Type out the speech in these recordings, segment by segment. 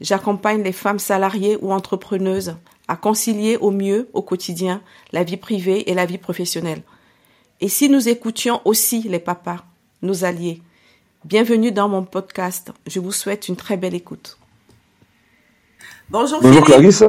J'accompagne les femmes salariées ou entrepreneuses à concilier au mieux au quotidien la vie privée et la vie professionnelle. Et si nous écoutions aussi les papas, nos alliés, bienvenue dans mon podcast. Je vous souhaite une très belle écoute. Bonjour, Bonjour Clarisse.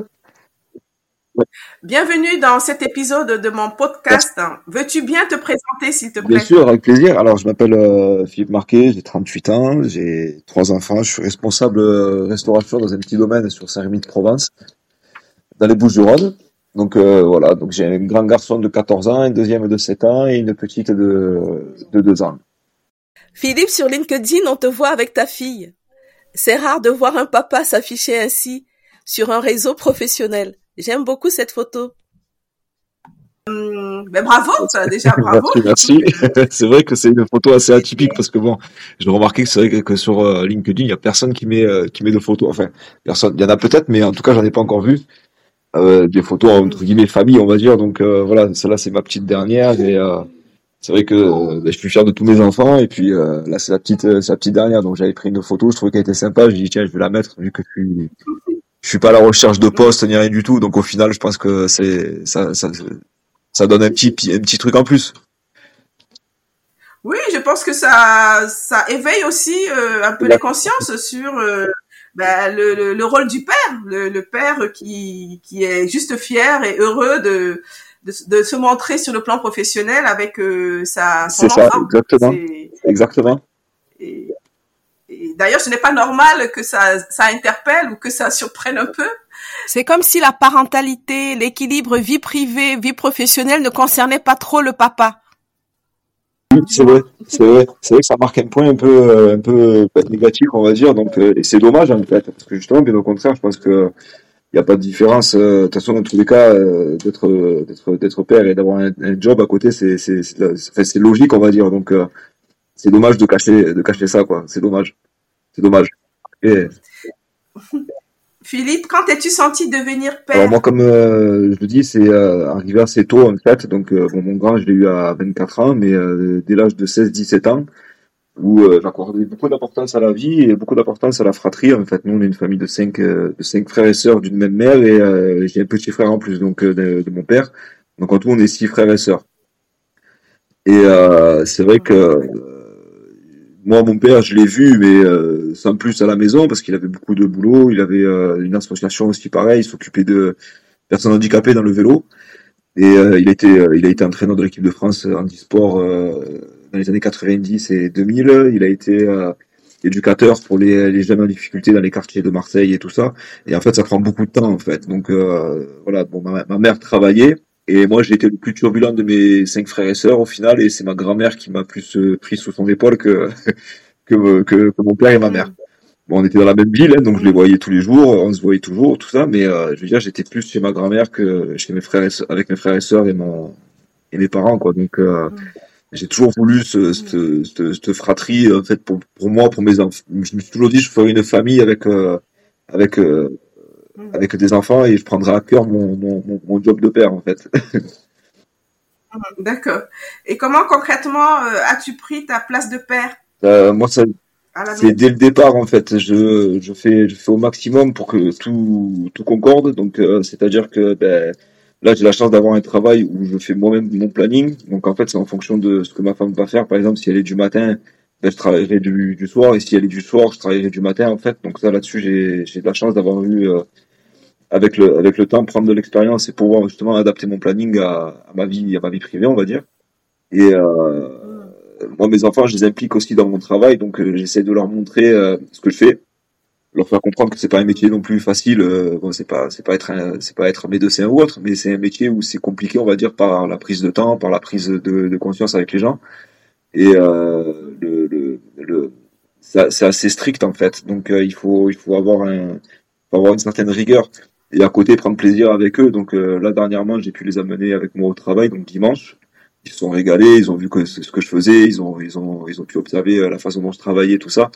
Bienvenue dans cet épisode de mon podcast. Veux-tu bien te présenter, s'il te plaît? Bien sûr, avec plaisir. Alors, je m'appelle euh, Philippe Marquet, j'ai 38 ans, j'ai trois enfants, je suis responsable euh, restauration dans un petit domaine sur Saint-Rémy de Provence, dans les Bouches-du-Rhône. Donc euh, voilà, donc j'ai un grand garçon de 14 ans, un deuxième de 7 ans et une petite de, de 2 ans. Philippe, sur LinkedIn, on te voit avec ta fille. C'est rare de voir un papa s'afficher ainsi sur un réseau professionnel. J'aime beaucoup cette photo. Hum, ben bravo, ça, déjà bravo. merci, merci. c'est vrai que c'est une photo assez atypique parce que bon, j'ai remarqué que c'est vrai que sur euh, LinkedIn, il y a personne qui met euh, qui met de photos. Enfin, personne. Il y en a peut-être, mais en tout cas, j'en ai pas encore vu. Euh, des photos entre guillemets famille, on va dire. Donc euh, voilà, celle-là c'est ma petite dernière et euh, c'est vrai que ben, je suis fier de tous mes enfants et puis là c'est la petite c'est la petite dernière. Donc j'avais pris une photo, je trouvais qu'elle était sympa. J'ai dit tiens, je vais la mettre vu que je suis je suis pas à la recherche de poste ni rien du tout. Donc au final, je pense que c'est ça, ça ça donne un petit un petit truc en plus. Oui, je pense que ça ça éveille aussi un peu la conscience sur ben, le, le, le, rôle du père, le, le, père qui, qui est juste fier et heureux de, de, de se montrer sur le plan professionnel avec euh, sa son C'est ça, exactement. Exactement. Et d'ailleurs, ce n'est pas normal que ça, ça interpelle ou que ça surprenne un peu. C'est comme si la parentalité, l'équilibre vie privée, vie professionnelle ne concernait pas trop le papa. Oui, c'est vrai, c'est vrai, c'est vrai que ça marque un point un peu, euh, un peu négatif, on va dire. Donc, euh, et c'est dommage en fait, parce que justement, bien au contraire, je pense que il n'y a pas de différence. Euh, de toute façon, dans tous les cas, d'être, d'être, d'être père et d'avoir un, un, job à côté, c'est, c'est, c'est, c'est logique, on va dire. Donc, c'est dommage de cacher, de cacher ça, quoi. C'est dommage, c'est dommage. Et... Philippe, quand es-tu senti devenir père? Alors moi, comme euh, je le dis, c'est euh, arrivé assez tôt en fait. Donc euh, bon, mon grand, je l'ai eu à 24 ans, mais dès l'âge de 16-17 ans, où j'accordais beaucoup d'importance à la vie et beaucoup d'importance à la fratrie. En fait, nous, on est une famille de cinq, de cinq frères et sœurs d'une même mère, et j'ai un petit frère en plus donc de, de, mon père. Donc en tout, on est six frères et sœurs. Et c'est vrai que moi, mon père, je l'ai vu, mais euh, sans plus à la maison, parce qu'il avait beaucoup de boulot. Il avait euh, une association aussi pareil, il s'occupait de personnes handicapées dans le vélo. Et euh, il, a été, euh, il a été entraîneur de l'équipe de France handisport dans les années 90 et 2000. Il a été éducateur pour les, les, jeunes en difficulté dans les quartiers de Marseille et tout ça. Et en fait, ça prend beaucoup de temps, en fait. Donc, voilà, bon, ma mère travaillait. Et moi, j'ai été le plus turbulent de mes cinq frères et sœurs au final, et c'est ma grand-mère qui m'a plus euh, pris sous son épaule que, que, que, que, mon père et ma mère. Bon, on était dans la même ville, hein, donc je les voyais tous les jours, on se voyait toujours, tout ça, mais euh, je veux dire, j'étais plus chez ma grand-mère que chez mes frères et soeurs, avec mes frères et sœurs et mon et mes parents, quoi. Donc euh, j'ai toujours voulu ce, ce, cette, cette, fratrie, en fait, pour, pour moi, pour mes enfants. Je me suis toujours dit, je ferais une famille avec avec avec des enfants et je prendrai à cœur mon, mon, mon job de père en fait. D'accord. Et comment concrètement euh, as-tu pris ta place de père euh, Moi, c'est dès le départ en fait. Je, je, fais, je fais au maximum pour que tout, tout concorde. Donc, euh, c'est-à-dire que ben, là, j'ai la chance d'avoir un travail où je fais moi-même mon planning. Donc, en fait, c'est en fonction de ce que ma femme va faire. Par exemple, si elle est du matin, ben, je travaillerai du, du soir. Et si elle est du soir, je travaillerai du matin en fait. Donc, ça là-dessus, j'ai de la chance d'avoir eu avec le, avec le temps, prendre de l'expérience et pouvoir justement adapter mon planning à, ma vie, à ma vie privée, on va dire. Et euh, moi, mes enfants, je les implique aussi dans mon travail, donc euh, j'essaie de leur montrer euh, ce que je fais, leur faire comprendre que c'est pas un métier non plus facile. Euh, bon, c'est pas, c'est pas être, c'est pas être médecin ou autre, mais c'est un métier où c'est compliqué, on va dire, par la prise de temps, par la prise de, de conscience avec les gens. Et le, le, le c'est assez strict en fait, donc il faut, il faut avoir un, avoir une certaine rigueur et à côté prendre plaisir avec eux. Donc là dernièrement, j'ai pu les amener avec moi au travail, donc dimanche. Ils se sont régalés, ils ont vu ce que je faisais, ils ont ils ont ils ont pu observer la façon dont je travaillais, tout ça.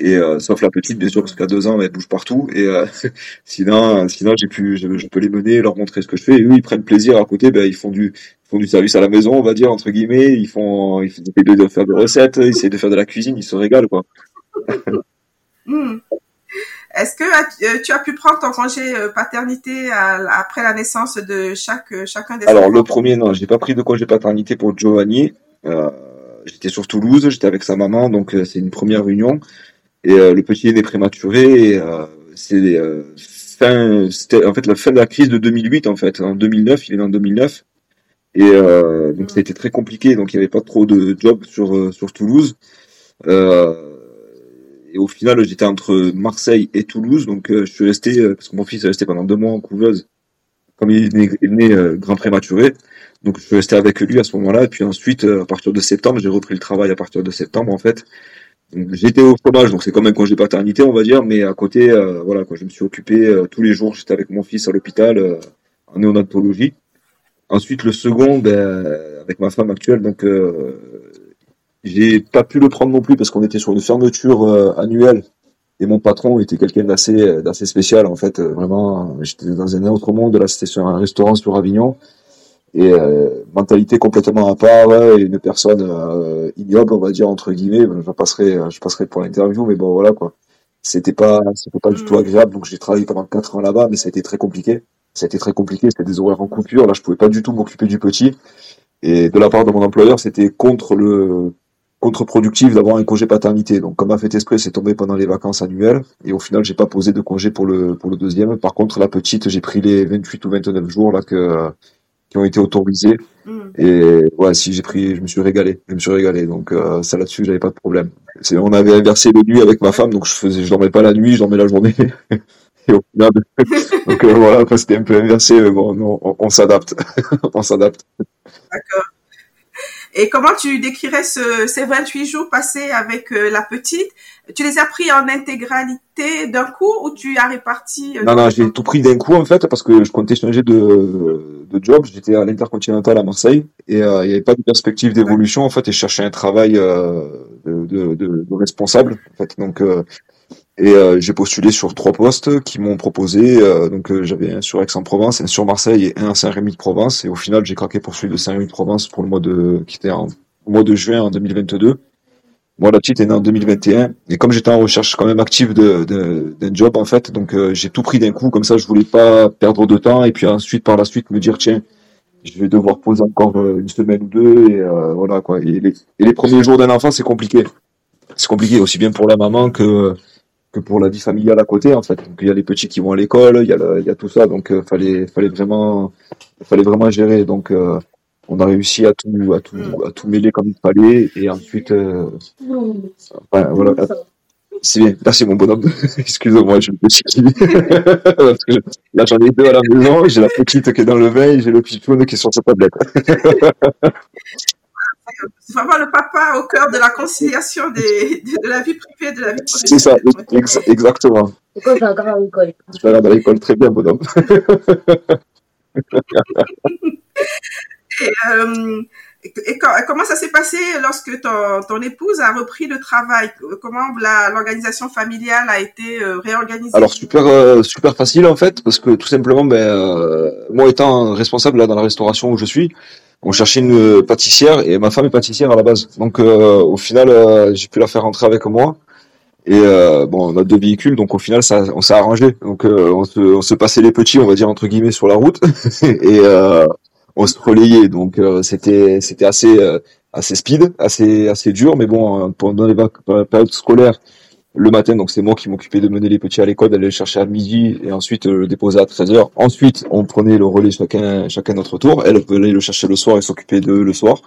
Et euh, sauf la petite, bien sûr, parce qu'à deux ans, elle bouge partout. Et euh, sinon, sinon, j'ai pu, je, peux les mener, leur montrer ce que je fais. Et eux, ils prennent plaisir à côté. Ben, ils font du, font du service à la maison, on va dire entre guillemets. Ils font, ils essayent de faire des recettes, ils essayent de faire de la cuisine, ils se régalent, quoi. Hmm. Est-ce que euh, tu as pu prendre ton congé paternité après la naissance de chaque chacun des Alors le premier non, j'ai pas pris de congé paternité pour Giovanni. j'étais sur Toulouse, j'étais avec sa maman, donc c'est une première réunion. Et euh, le petit est né prématuré. Euh, c'est euh, fin, c'était en fait la fin de la crise de 2008 en fait. En 2009, il est né en 2009. Et euh, donc ça a été très compliqué, donc il n'y avait pas trop de job sur sur Toulouse. Euh, et au final, j'étais entre Marseille et Toulouse, donc je suis resté parce que mon fils est resté pendant deux mois en couveuse, comme il est né, né grand prématuré. Donc je suis resté avec lui à ce moment-là. Et puis ensuite, à partir de septembre, j'ai repris le travail à partir de septembre en fait. J'étais au fromage, donc c'est quand même congé paternité, on va dire, mais à côté, euh, voilà, quoi, je me suis occupé euh, tous les jours. J'étais avec mon fils à l'hôpital euh, en néonatologie. Ensuite, le second, ben, avec ma femme actuelle, donc j'ai pas pu le prendre non plus parce qu'on était sur une fermeture annuelle. Et mon patron était quelqu'un d'assez d'assez spécial en fait. vraiment, j'étais dans un autre monde. Là, c'était sur un restaurant sur Avignon. Et euh, mentalité complètement à part et une personne euh, ignoble on va dire entre guillemets. Je passerai je passerai pour l'interview mais bon voilà quoi. C'était pas c'était pas du tout mm. agréable. Donc j'ai travaillé pendant quatre ans là-bas mais ça a été très compliqué. Ça a été très compliqué. C'était des horaires en coupure. Là je pouvais pas du tout m'occuper du petit. Et de la part de mon employeur c'était contre le contre-productif d'avoir un congé paternité donc comme a fait esprit c'est tombé pendant les vacances annuelles et au final j'ai pas posé de congé pour le pour le deuxième par contre la petite j'ai pris les 28 ou 29 jours là que qui ont été autorisés. Mm. Et ouais, si j'ai pris, je me suis régalé, je me suis régalé. Donc euh, ça là-dessus, j'avais pas de problème. C'est, on avait inversé les nuits avec ma femme, donc je faisais, je dormais pas la nuit, je dormais la journée. Et au final, donc euh, voilà, c'était un peu inversé. Mais bon, non, on, on s'adapte, on s'adapte. D'accord. Et comment tu décrirais ce, ces 28 jours passés avec euh, la petite? Tu les as pris en intégralité d'un coup ou tu as réparti euh, Non, non, j'ai tout pris d'un coup en fait parce que je comptais changer de, de job. J'étais à l'Intercontinental à Marseille et euh, il n'y avait pas de perspective d'évolution en fait et je cherchais un travail de, de, de, responsable en fait. Donc et euh, j'ai postulé sur trois postes qui m'ont proposé. Euh, donc euh, j'avais un sur Aix-en-Provence, un sur Marseille et un à Saint-Rémy-de-Provence. Et au final, j'ai craqué pour celui de Saint-Rémy-de-Provence pour le mois de qui était en, au mois de juin en 2022. Moi, la petite est née en 2021. Et comme j'étais en recherche quand même active de, d'un job en fait, donc j'ai tout pris d'un coup. Comme ça, je voulais pas perdre de temps. Et puis ensuite, par la suite, me dire tiens, je vais devoir poser encore une semaine ou deux. Et voilà quoi. Et les premiers jours d'un enfant, c'est compliqué. C'est compliqué aussi bien pour la maman que que pour la vie familiale à côté en fait. Donc il y a les petits qui vont à l'école, il y a il y a tout ça. Donc euh, fallait fallait vraiment fallait vraiment gérer. Donc euh, on a réussi à tout à tout à tout mêler comme il fallait. Et ensuite euh, voilà. C'est bien. Merci mon bonhomme. Excuse-moi je me suis parce que là j'en ai deux à la maison. J'ai la petite qui est dans le et j'ai le petit qui est sur sa tablette c'est vraiment le papa au cœur de la conciliation des, de, la vie privée et de la vie professionnelle. C'est ça, exactement. C'est quoi à l'école Je vais à l'école très bien, bonhomme. et, euh, et comment ça s'est passé lorsque ton, ton, épouse a repris le travail? Comment l'organisation familiale a été euh, réorganisée? Alors super euh, super facile en fait parce que tout simplement ben euh, moi étant responsable là dans la restauration où je suis, on cherchait une pâtissière et ma femme est pâtissière à la base. Donc au final j'ai pu la faire rentrer avec moi. Et bon, on a deux véhicules, donc au final, ça, on s'est arrangé. Donc on, se, on se passait les petits, on va dire entre guillemets, sur la route. et relayait. Donc euh, c'était c'était assez euh, assez speed, assez assez dur, mais bon euh, pendant les périodes scolaires le matin, donc c'est moi qui m'occupais de mener les petits à l'école, d'aller les chercher à midi et ensuite le déposer à 13h. Ensuite, on prenait le relais chacun chacun notre tour. Elle venait le chercher le soir et s'occuper de le soir.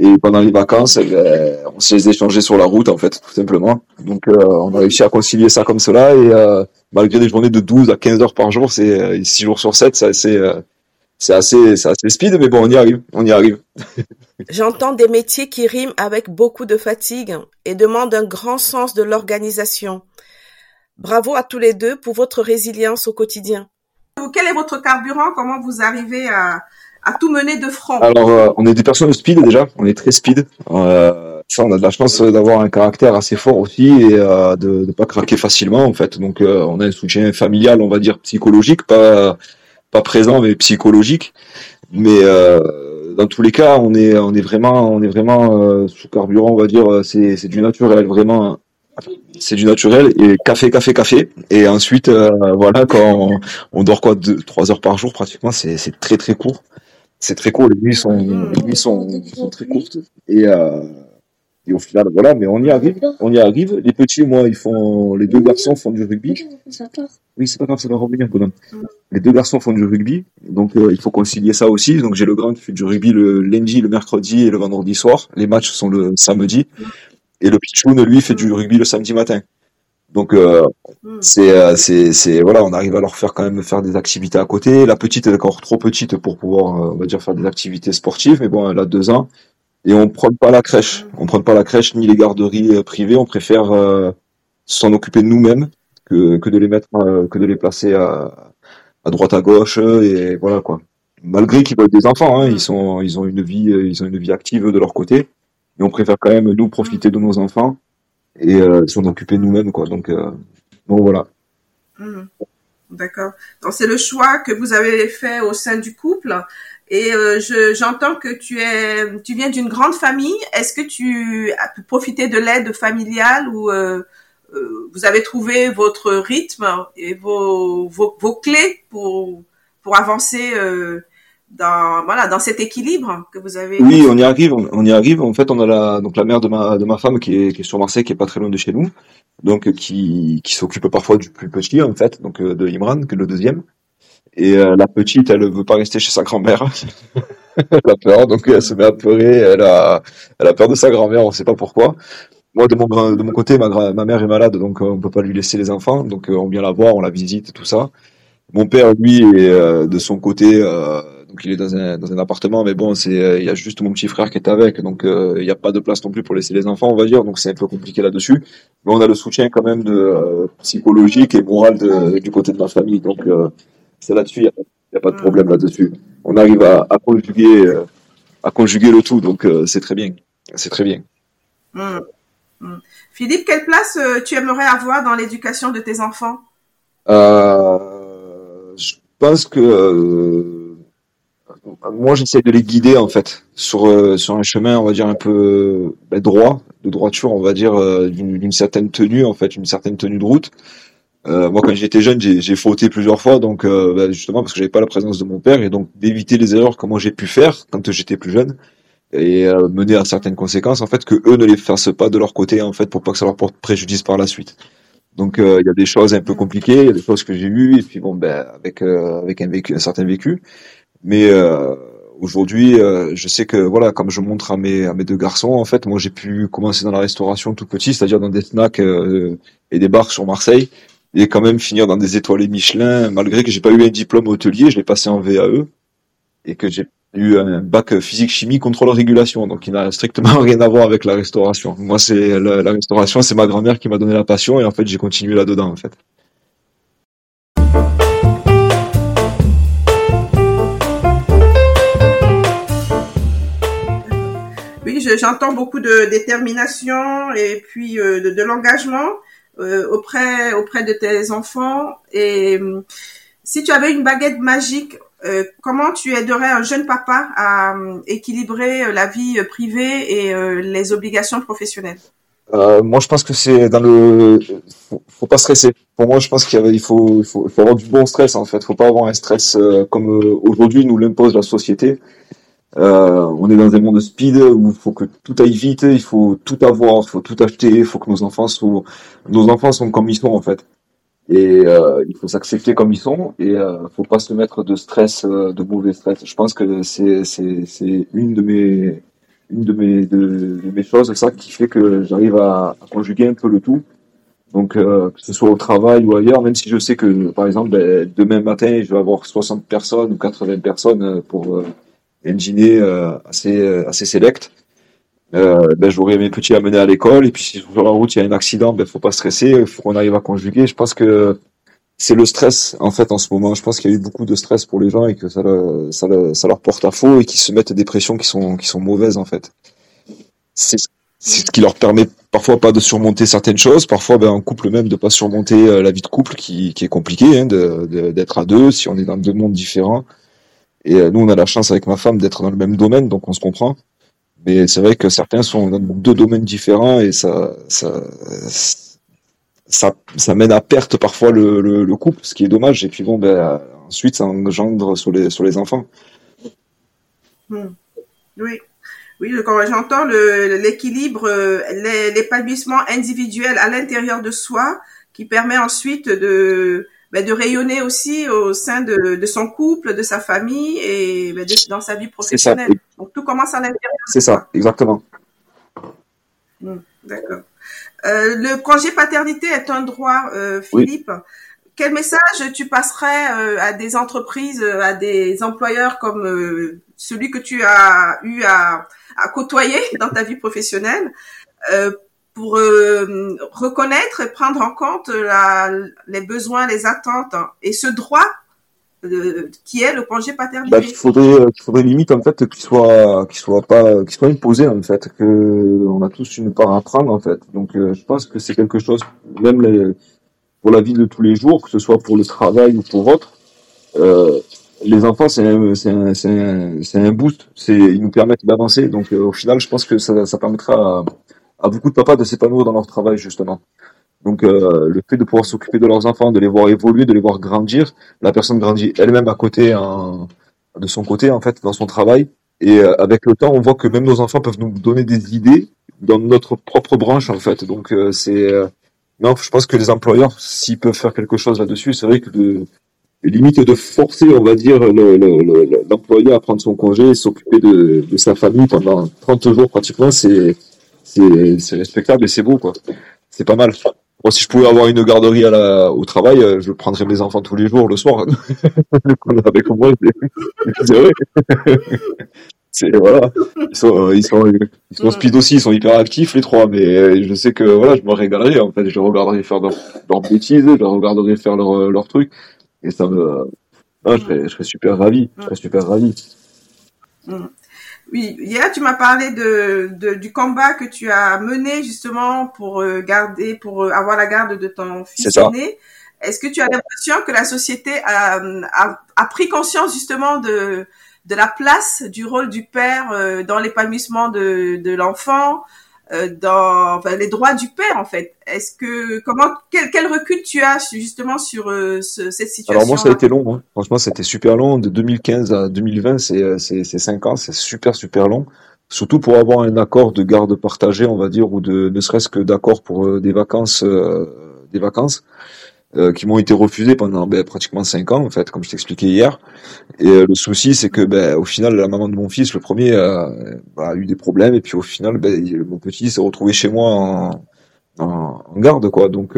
Et pendant les vacances, eh ben, on s'est échangé sur la route, en fait, tout simplement. Donc, on a réussi à concilier ça comme cela. Et malgré des journées de 12 à 15 heures par jour, c'est 6 jours sur 7, c'est c'est assez, c'est assez speed, mais bon, on y arrive, on y arrive. J'entends des métiers qui riment avec beaucoup de fatigue et demandent un grand sens de l'organisation. Bravo à tous les deux pour votre résilience au quotidien. Quel est votre carburant? Comment vous arrivez à, à tout mener de front? Alors, euh, on est des personnes speed déjà, on est très speed. Euh, ça, on a de la chance d'avoir un caractère assez fort aussi et euh, de ne pas craquer facilement en fait. Donc, euh, on a un soutien familial, on va dire psychologique, pas pas présent mais psychologique. Mais euh, dans tous les cas, on est on est vraiment on est vraiment sous carburant, on va dire. C'est c'est du naturel, vraiment c'est du naturel et café, café, café. Et ensuite, voilà, quand on, dort quoi, deux, trois heures par jour pratiquement, c'est, c'est très très court c'est très court. Les nuits sont, les nuits sont, sont très courtes. Et, euh, et au final, voilà, mais on y arrive. On y arrive. Les petits, moi, ils font, les deux garçons font du rugby. Oui, c'est pas grave, ça va revenir, bonhomme. Les deux garçons font du rugby. Donc, euh, il faut concilier ça aussi. Donc, j'ai le grand qui fait du rugby le lundi, le mercredi et le vendredi soir. Les matchs sont le samedi. Et le pitchoun, lui, fait du rugby le samedi matin. Donc euh, c'est euh, c'est c'est voilà, on arrive à leur faire quand même faire des activités à côté. La petite est encore trop petite pour pouvoir on va dire faire des activités sportives, mais bon, elle a deux ans et on prend pas la crèche. On prend pas la crèche ni les garderies privées. On préfère s'en occuper nous-mêmes que de les mettre que de les placer à droite à gauche et voilà quoi. Malgré qu'ils veulent des enfants, hein, ils sont ils ont une vie ils ont une vie active de leur côté, mais on préfère quand même nous profiter de nos enfants et euh, s'en occuper nous-mêmes quoi. Donc euh, bon voilà. Mmh. D'accord. Donc c'est le choix que vous avez fait au sein du couple. Et euh, j'entends que tu es, tu viens d'une grande famille. Est-ce que tu as pu profiter de l'aide familiale ou euh, euh, vous avez trouvé votre rythme et vos, vos, vos clés pour pour avancer euh, dans voilà dans cet équilibre que vous avez. Oui, on y arrive, on, y arrive. En fait, on a la donc la mère de ma de ma femme qui est qui est sur Marseille, qui est pas très loin de chez nous, donc qui qui s'occupe parfois du plus petit en fait, donc euh, de Imran, que le deuxième. Et euh, la petite, elle veut pas rester chez sa grand-mère. elle a peur, donc elle se met à pleurer. Elle a elle a peur de sa grand-mère, on sait pas pourquoi. Moi, de mon de mon côté, ma ma mère est malade, donc euh, on peut pas lui laisser les enfants, donc on vient la voir, on la visite, tout ça. Mon père, lui, est de son côté donc il est dans un, dans un appartement, mais bon, c'est euh, il y a juste mon petit frère qui est avec, donc euh, il n'y a pas de place non plus pour laisser les enfants, on va dire, donc c'est un peu compliqué là-dessus. Mais on a le soutien quand même de euh, psychologique et moral de, du côté de ma famille, donc c'est là-dessus, il n'y a, pas de problème là-dessus. On arrive à, à conjuguer à conjuguer le tout, donc c'est très bien, c'est très bien. Mmh. Mmh. Philippe, quelle place tu aimerais avoir dans l'éducation de tes enfants? Je pense que moi j'essaie de les guider en fait sur euh, sur un chemin on va dire un peu ben, droit de droiture on va dire euh, d'une certaine tenue en fait une certaine tenue de route. Euh, moi quand j'étais jeune j'ai fauté plusieurs fois donc ben, justement parce que j'avais pas la présence de mon père et donc d'éviter les erreurs comme moi j'ai pu faire quand j'étais plus jeune et mener à certaines conséquences en fait que eux ne les fassent pas de leur côté en fait pour pas que ça leur porte préjudice par la suite. Donc il y a des choses un peu compliquées il y a des choses que j'ai eues et puis bon ben avec avec un certain vécu mais euh, aujourd'hui, euh, je sais que voilà, comme je montre à mes à mes deux garçons, en fait, moi j'ai pu commencer dans la restauration tout petit, c'est-à-dire dans des snacks euh, et des bars sur Marseille, et quand même finir dans des étoilés Michelin, malgré que j'ai pas eu un diplôme hôtelier, je l'ai passé en VAE et que j'ai eu un bac physique chimie contrôle régulation donc il n'a strictement rien à voir avec la restauration. Moi c'est la, la, restauration c'est ma grand-mère qui m'a donné la passion et en fait j'ai continué là dedans en fait j'entends beaucoup de détermination et puis euh, de, l'engagement euh, auprès auprès de tes enfants. Et euh, si tu avais une baguette magique, comment tu aiderais un jeune papa à équilibrer la vie privée et les obligations professionnelles? Moi, je pense que c'est dans le. Faut, faut pas stresser. Pour moi, je pense qu'il il faut, faut, faut, avoir du bon stress en fait. Faut pas avoir un stress comme aujourd'hui nous l'impose la société. Euh, on est dans un monde speed où il faut que tout aille vite, il faut tout avoir, il faut tout acheter, il faut que nos enfants soient, comme ils sont en fait. Et euh, il faut s'accepter comme ils sont et euh, faut pas se mettre de stress, euh, de mauvais stress. Je pense que c'est une de mes une de de, choses ça qui fait que j'arrive à, conjuguer un peu le tout. Donc que ce soit au travail ou ailleurs, même si je sais que par exemple ben, demain matin je vais avoir 60 personnes ou 80 personnes pour dîner euh, assez euh, assez select. Euh, ben, j'aurai mes petits à mener à l'école et puis si sur la route il y a un accident, ben faut pas stresser, faut qu'on arrive à conjuguer. Je pense que c'est le stress en fait en ce moment. Je pense qu'il y a eu beaucoup de stress pour les gens et que ça, ça, ça leur porte à faux et qu'ils se mettent des pressions qui sont qui sont mauvaises en fait. C'est ce qui leur permet parfois pas de surmonter certaines choses, parfois ben, en couple même de pas surmonter euh, la vie de couple qui, qui est compliquée, hein, d'être à deux si on est dans deux mondes différents. Et euh, nous on a la chance avec ma femme d'être dans le même domaine, donc on se comprend. Mais c'est vrai que certains sont dans deux domaines différents et ça, ça, ça, mène à perte parfois le, le, couple, ce qui est dommage. Et puis bon, ben, ensuite, ça engendre sur les, sur les enfants. Hmm. Oui. Oui, j'entends l'équilibre, euh, l'épanouissement individuel à l'intérieur de soi, qui permet ensuite de, ben, de rayonner aussi au sein de, de, son couple, de sa famille et ben, dans sa vie professionnelle. Donc tout commence à l'intérieur. C'est ça, exactement. Hmm, d'accord. Euh, le congé paternité est un droit, euh, Philippe. Quel message tu passerais euh, à des entreprises, à des employeurs comme celui que tu as eu à, à, côtoyer dans ta vie professionnelle pour reconnaître et prendre en compte les besoins, les attentes et ce droit qui est le congé paternité. Bah, il faudrait, il faudrait limite en fait qu'il soit, qu'il soit pas, qu'il soit imposé en fait, que on a tous une part à prendre en fait. Donc euh, je pense que c'est quelque chose, même pour la vie de tous les jours, que ce soit pour le travail ou pour autre. Euh, les enfants, c'est un, boost. Ils nous permettent d'avancer. Donc euh, au final, je pense que ça, permettra à beaucoup de papas de s'épanouir dans leur travail justement. Donc euh, le fait de pouvoir s'occuper de leurs enfants, de les voir évoluer, de les voir grandir, la personne grandit elle-même à côté, de son côté en fait, dans son travail. Et euh, avec le temps, on voit que même nos enfants peuvent nous donner des idées dans notre propre branche en fait. Donc euh, c'est non, je pense que les employeurs, s'ils peuvent faire quelque chose là-dessus, c'est vrai que de limite de forcer, on va dire, l'employé à prendre son congé et s'occuper de, de, sa famille pendant 30 jours pratiquement, c'est c'est respectable et c'est beau quoi. C'est pas mal. Moi, si je pouvais avoir une garderie à la, au travail, euh, je prendrais mes enfants tous les jours le soir. Avec moi, c'est vrai. voilà. Ils sont, ils sont, ils sont speed aussi, ils sont hyper actifs les trois. Mais euh, je sais que voilà, je me régalerais. En fait, je regarderais faire leurs bêtises, je regarderais faire leurs leur trucs, et ça me, je serais, je serais super ravi. Je serais super ravi. Oui, hier tu m'as parlé de, de, du combat que tu as mené justement pour euh, garder, pour euh, avoir la garde de ton fils aîné. Est-ce que tu as l'impression que la société a, a, a, pris conscience justement de, de la place du rôle du père euh, dans l'épanouissement de, de l'enfant, dans enfin, les droits du père en fait. Est-ce que comment quel, recul tu as justement sur euh, ce, cette situation Alors moi ça a été long, hein. franchement c'était super long. De 2015 à 2020 c'est euh, c'est c'est cinq ans, c'est super super long. Surtout pour avoir un accord de garde partagée, on va dire, ou de ne serait-ce que d'accord pour des vacances, des vacances. Euh, qui m'ont été refusés pendant ben, pratiquement cinq ans en fait, comme je t'expliquais hier. Et euh, le souci, c'est que ben, au final, la maman de mon fils, le premier, euh, a eu des problèmes et puis au final, ben, mon petit s'est retrouvé chez moi en, en, garde quoi. Donc,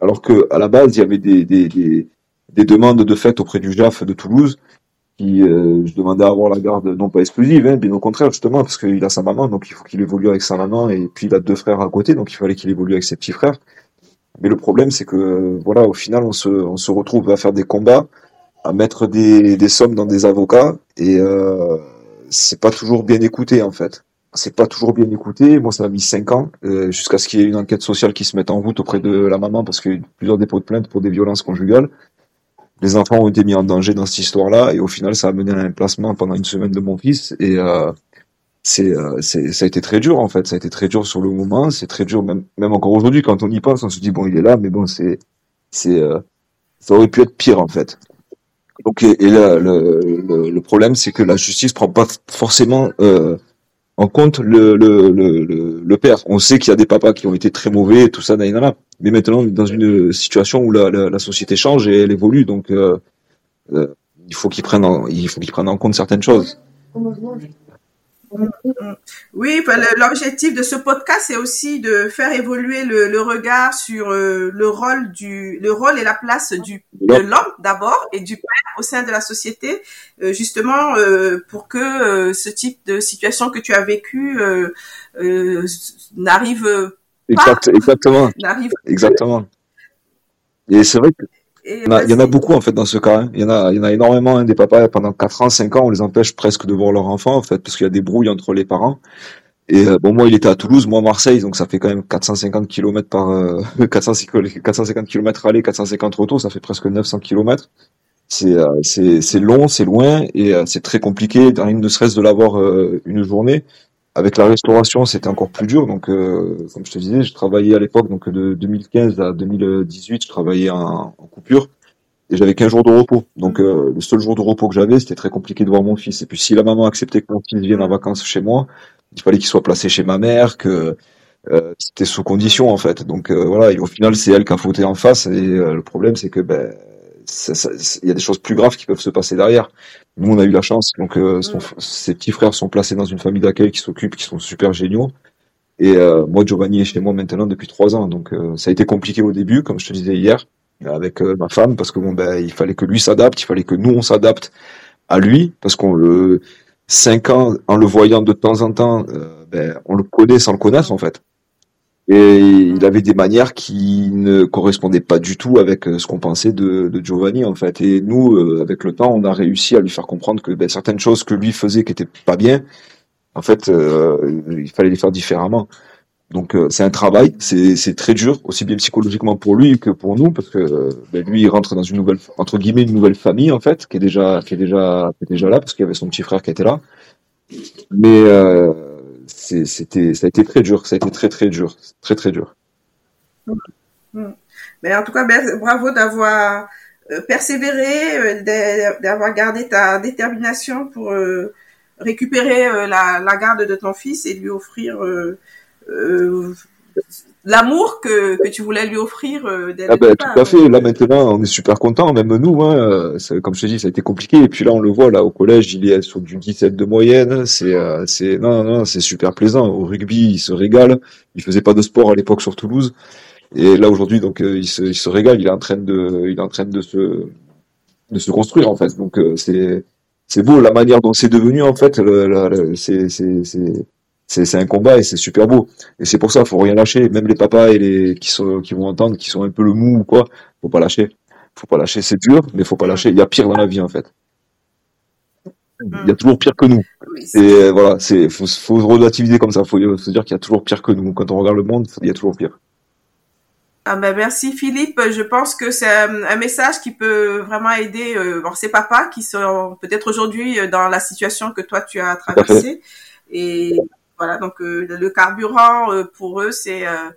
alors que à la base, il y avait des, des, des, des demandes de fait auprès du JAF de Toulouse qui je demandais à avoir la garde non pas exclusive, hein, bien au contraire justement parce qu'il a sa maman, donc il faut qu'il évolue avec sa maman et puis il a deux frères à côté, donc il fallait qu'il évolue avec ses petits frères. Mais le problème, c'est que voilà, au final, on se, on se retrouve à faire des combats, à mettre des, des sommes dans des avocats, et euh, c'est pas toujours bien écouté en fait. C'est pas toujours bien écouté. Moi, ça a mis cinq ans euh, jusqu'à ce qu'il y ait une enquête sociale qui se mette en route auprès de la maman parce qu'il y a eu plusieurs dépôts de plainte pour des violences conjugales. Les enfants ont été mis en danger dans cette histoire-là, et au final, ça a mené à un placement pendant une semaine de mon fils. Et euh, c'est, ça a été très dur en fait. Ça a été très dur sur le moment. C'est très dur même, même encore aujourd'hui quand on y pense. On se dit bon, il est là, mais bon, c'est, c'est, euh, ça aurait pu être pire en fait. Donc et, là, le, le, le, problème, c'est que la justice prend pas forcément euh, en compte le, le, le, le père. On sait qu'il y a des papas qui ont été très mauvais, et tout ça, nanana. Mais maintenant, dans une situation où la, la, la société change et elle évolue, donc euh, euh il faut qu'ils prennent, en, il faut qu'ils prennent en compte certaines choses. Oui, l'objectif de ce podcast, c'est aussi de faire évoluer le, regard sur euh, le rôle du, le rôle et la place du de l'homme d'abord et du père au sein de la société, euh, justement euh, pour que ce type de situation que tu as vécu n'arrive pas. exactement. Exactement. Et c'est vrai que il y, en a, beaucoup en fait dans ce cas. Hein. Il y en a, il y en a énormément. Hein, des papas pendant 4 ans, 5 ans, on les empêche presque de voir leur enfant en fait parce qu'il y a des brouilles entre les parents. Et euh, bon, moi, il était à Toulouse, moi Marseille, donc ça fait quand même 450 km par euh, 450 km aller, 450 retour, ça fait presque 900 km. C'est euh, c'est c'est long, c'est loin et euh, c'est très compliqué. Rien ne serait-ce de l'avoir une journée. Avec la restauration, c'était encore plus dur. Donc, comme je te disais, je travaillais à l'époque, donc de 2015 à 2018, je travaillais en, en coupure et j'avais qu'un jour de repos. Donc, le seul jour de repos que j'avais, c'était très compliqué de voir mon fils. Et puis, si la maman acceptait que mon fils vienne en vacances chez moi, il fallait qu'il soit placé chez ma mère, que euh, c'était sous condition en fait. Donc euh, voilà, et au final c'est elle qui a fauté en face. Et euh, le problème c'est que ben il y a des choses plus graves qui peuvent se passer derrière. Nous on a eu la chance, donc son, ses petits frères sont placés dans une famille d'accueil qui s'occupe, qui sont super géniaux. Et moi Giovanni est chez moi maintenant depuis trois ans, donc ça a été compliqué au début, comme je te disais hier, avec ma femme, parce que bon ben il fallait que lui s'adapte, il fallait que nous on s'adapte à lui, parce qu'on le cinq ans en le voyant de temps en temps, euh, ben, on le connaît sans le connaître en fait. Et il avait des manières qui ne correspondaient pas du tout avec euh, ce qu'on pensait de, Giovanni en fait. Et nous, euh, avec le temps, on a réussi à lui faire comprendre que ben, certaines choses que lui faisait qui étaient pas bien, en fait, il fallait les faire différemment. Donc euh, c'est un travail, c'est très dur, aussi bien psychologiquement pour lui que pour nous, parce que ben, lui il rentre dans une nouvelle entre guillemets une nouvelle famille en fait, qui est déjà qui est déjà qui est déjà là, parce qu'il y avait son petit frère qui était là. Mais euh, c'était ça a été très dur, ça a été très très dur, très très dur. Mais en tout cas, bravo d'avoir euh, persévéré, d'avoir gardé ta détermination pour récupérer la, la, garde de ton fils et lui offrir euh, l'amour que, que tu voulais lui offrir euh, ah ben, Tout à fait. Là maintenant, on est super content, même nous. Hein, comme je te dis, ça a été compliqué. Et puis là, on le voit là au collège, il est sur du 17 de moyenne. C'est, euh, c'est non, non, c'est super plaisant. Au rugby, il se régale. Il faisait pas de sport à l'époque sur Toulouse. Et là aujourd'hui, donc il se, il se régale. Il est en train de, il est en train de se, de se construire en fait. Donc c'est, c'est beau la manière dont c'est devenu en fait. c'est c'est un combat et c'est super beau. Et c'est pour ça, faut rien lâcher. Même les papas et les qui sont qui vont entendre, qui sont un peu le mou ou quoi, faut pas lâcher. Faut pas lâcher. C'est dur, mais faut pas lâcher. Il y a pire dans la vie en fait. Il y a toujours pire que nous. et voilà, c'est faut, faut relativiser comme ça. Faut, faut dire qu'il y a toujours pire que nous. Quand on regarde le monde, il y a toujours pire. Ah ben merci Philippe. Je pense que c'est un, message qui peut vraiment aider euh, ces papas qui sont peut-être aujourd'hui dans la situation que toi tu as traversée. Et voilà, donc euh, le carburant euh, pour eux, c'est euh,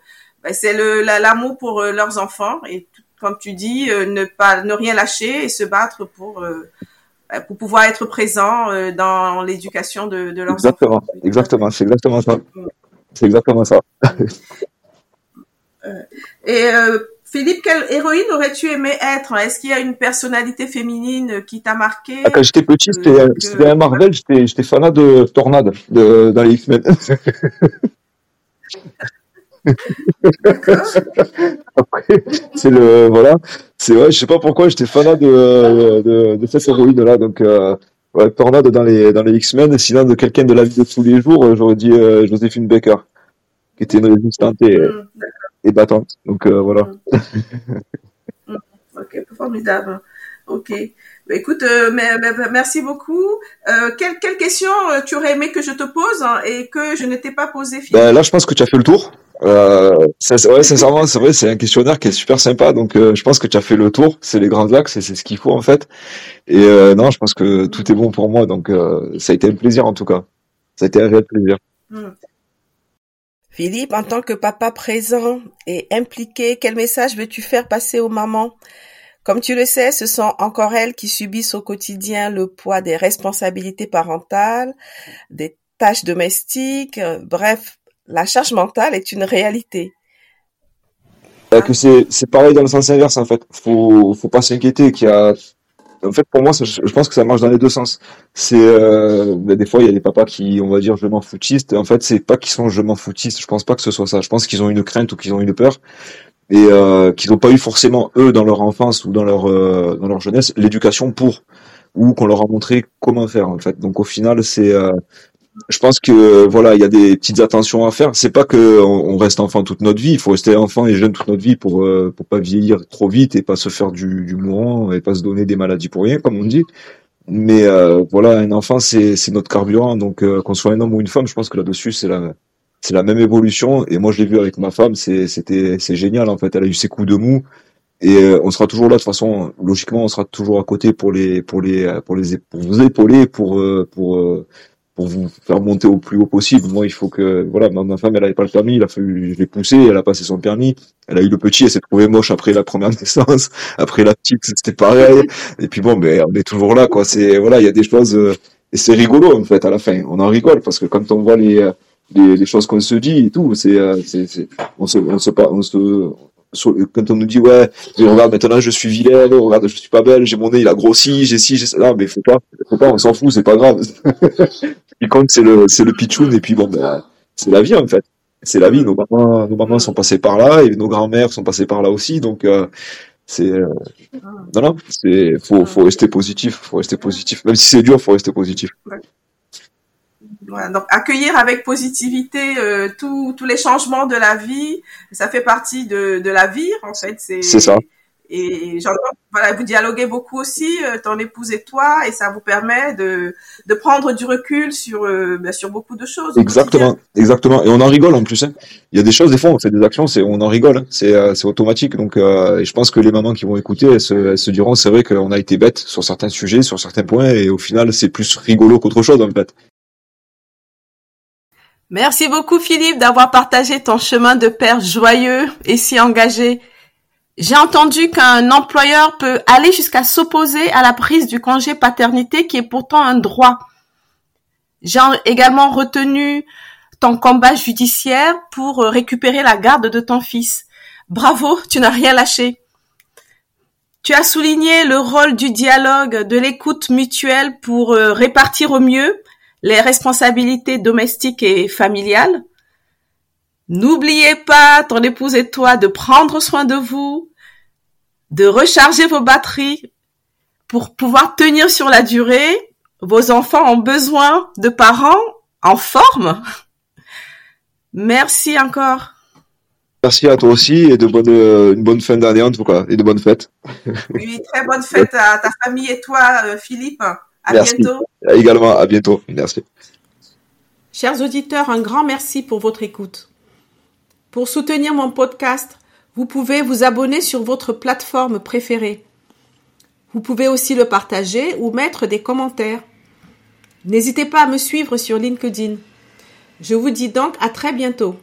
ben, c'est l'amour pour leurs enfants et comme tu dis, ne pas ne rien lâcher et se battre pour ben, pour pouvoir être présent dans l'éducation de, de leurs exactement, enfants. Exactement, c'est exactement ça. C'est exactement ça. et Philippe, quelle héroïne aurais-tu aimé être? Est-ce qu'il y a une personnalité féminine qui t'a marqué? Ah, Quand j'étais petit, c'était un Marvel, j'étais fanat de Tornade de, dans les X-Men. Après, c'est le voilà, c'est je sais pas pourquoi j'étais fanat de, de, de cette héroïne là, donc euh, ouais, Tornade dans les dans les X-Men. Sinon, de quelqu'un de la vie de tous les jours, j'aurais dit euh, Joséphine Baker, qui était une résistante et, mm, et battante. Donc euh, voilà. Mm. ok, formidable. Ok. Bah, écoute, euh, mais, merci beaucoup. Euh, quelle, quelle question tu aurais aimé que je te pose hein, et que je ne t'ai pas posé ben, Là, je pense que tu as fait le tour. Euh, ouais, sincèrement, c'est vrai, c'est un questionnaire qui est super sympa. Donc, euh, je pense que tu as fait le tour. C'est les grands axes et c'est ce qu'il faut en fait. Et non, je pense que tout est bon pour moi. Donc, ça a été un plaisir en tout cas. Ça a été un réel plaisir. Mm. Philippe, en tant que papa présent et impliqué, quel message veux-tu faire passer aux mamans? Comme tu le sais, ce sont encore elles qui subissent au quotidien le poids des responsabilités parentales, des tâches domestiques, bref, la charge mentale est une réalité. Que c'est, pareil dans le sens inverse en fait. Faut, faut pas s'inquiéter qu'il y a en fait, pour moi, je pense que ça marche dans les deux sens. C'est euh, ben, des fois, il y a des papas qui, on va dire, je m'en foutiste. En fait, c'est pas qu'ils sont je m'en foutiste. Je pense pas que ce soit ça. Je pense qu'ils ont une crainte ou qu'ils ont une peur et euh, qu'ils n'ont pas eu forcément eux dans leur enfance ou dans leur euh, dans leur jeunesse l'éducation pour ou qu'on leur a montré comment faire en fait. Donc au final, c'est je pense que voilà, il y a des petites attentions à faire. C'est pas que on, reste enfant toute notre vie. Il faut rester enfant et jeune toute notre vie pour euh, pour pas vieillir trop vite et pas se faire du, du mourant et pas se donner des maladies pour rien, comme on dit. Mais euh, voilà, un enfant c'est c'est notre carburant. Donc euh, qu'on soit un homme ou une femme, je pense que là-dessus c'est la c'est la même évolution. Et moi je l'ai vu avec ma femme, c'est c'était c'est génial en fait. Elle a eu ses coups de mou et on sera toujours là de toute façon. Logiquement, on sera toujours à côté pour les pour les pour les pour vous épauler pour pour pour vous faire monter au plus haut possible. Moi, il faut que, voilà, ma, femme, elle avait pas le permis, il a fallu, je l'ai poussé, elle a passé son permis, elle a eu le petit, elle s'est trouvée moche après la première naissance, après la petite, c'était pareil. Et puis bon, mais on est toujours là, quoi. C'est, voilà, il y a des choses, euh, et c'est rigolo, en fait, à la fin. On en rigole, parce que quand on voit les, euh, les, les choses qu'on se dit et tout, c'est, euh, c'est, on se, on se, on se, quand on nous dit ouais regarde maintenant je suis vilaine regarde je suis pas belle j'ai mon nez il a grossi j'ai ci j'ai ça. Non mais faut pas faut pas on s'en fout c'est pas grave. Qui compte c'est le c'est le pitchoun et puis bon ben c'est la vie en fait. C'est la vie. Nos mamans nos mamans sont passées par là et nos grands-mères sont passées par là aussi donc euh, c'est euh, non non c'est faut faut rester positif faut rester positif. Même si c'est dur faut rester positif donc accueillir avec positivité euh, tous les changements de la vie, ça fait partie de, de la vie en fait. C'est ça. Et j'entends, voilà, vous dialoguez beaucoup aussi, euh, ton épouse et toi, et ça vous permet de, de prendre du recul sur, euh, ben, sur beaucoup de choses. Exactement, exactement. Et on en rigole en plus. Hein. Il y a des choses, des fois, on fait des actions, c'est, on en rigole. Hein. C'est, euh, automatique. Donc, et je pense que les mamans qui vont écouter, elles se, elles se diront, c'est vrai qu'on a été bête sur certains sujets, sur certains points, et au final, c'est plus rigolo qu'autre chose en fait. Merci beaucoup Philippe d'avoir partagé ton chemin de père joyeux et si engagé. J'ai entendu qu'un employeur peut aller jusqu'à s'opposer à la prise du congé paternité qui est pourtant un droit. J'ai également retenu ton combat judiciaire pour récupérer la garde de ton fils. Bravo, tu n'as rien lâché. Tu as souligné le rôle du dialogue, de l'écoute mutuelle pour euh, répartir au mieux les responsabilités domestiques et familiales. N'oubliez pas, ton épouse et toi, de prendre soin de vous, de recharger vos batteries pour pouvoir tenir sur la durée. Vos enfants ont besoin de parents en forme. Merci encore. Merci à toi aussi et de bonne, euh, une bonne fin d'année en tout cas et de bonnes fêtes. Oui, très bonne fête à ta famille et toi, euh, Philippe. À bientôt. Également, à bientôt. Merci. Chers auditeurs, un grand merci pour votre écoute. Pour soutenir mon podcast, vous pouvez vous abonner sur votre plateforme préférée. Vous pouvez aussi le partager ou mettre des commentaires. N'hésitez pas à me suivre sur LinkedIn. Je vous dis donc à très bientôt.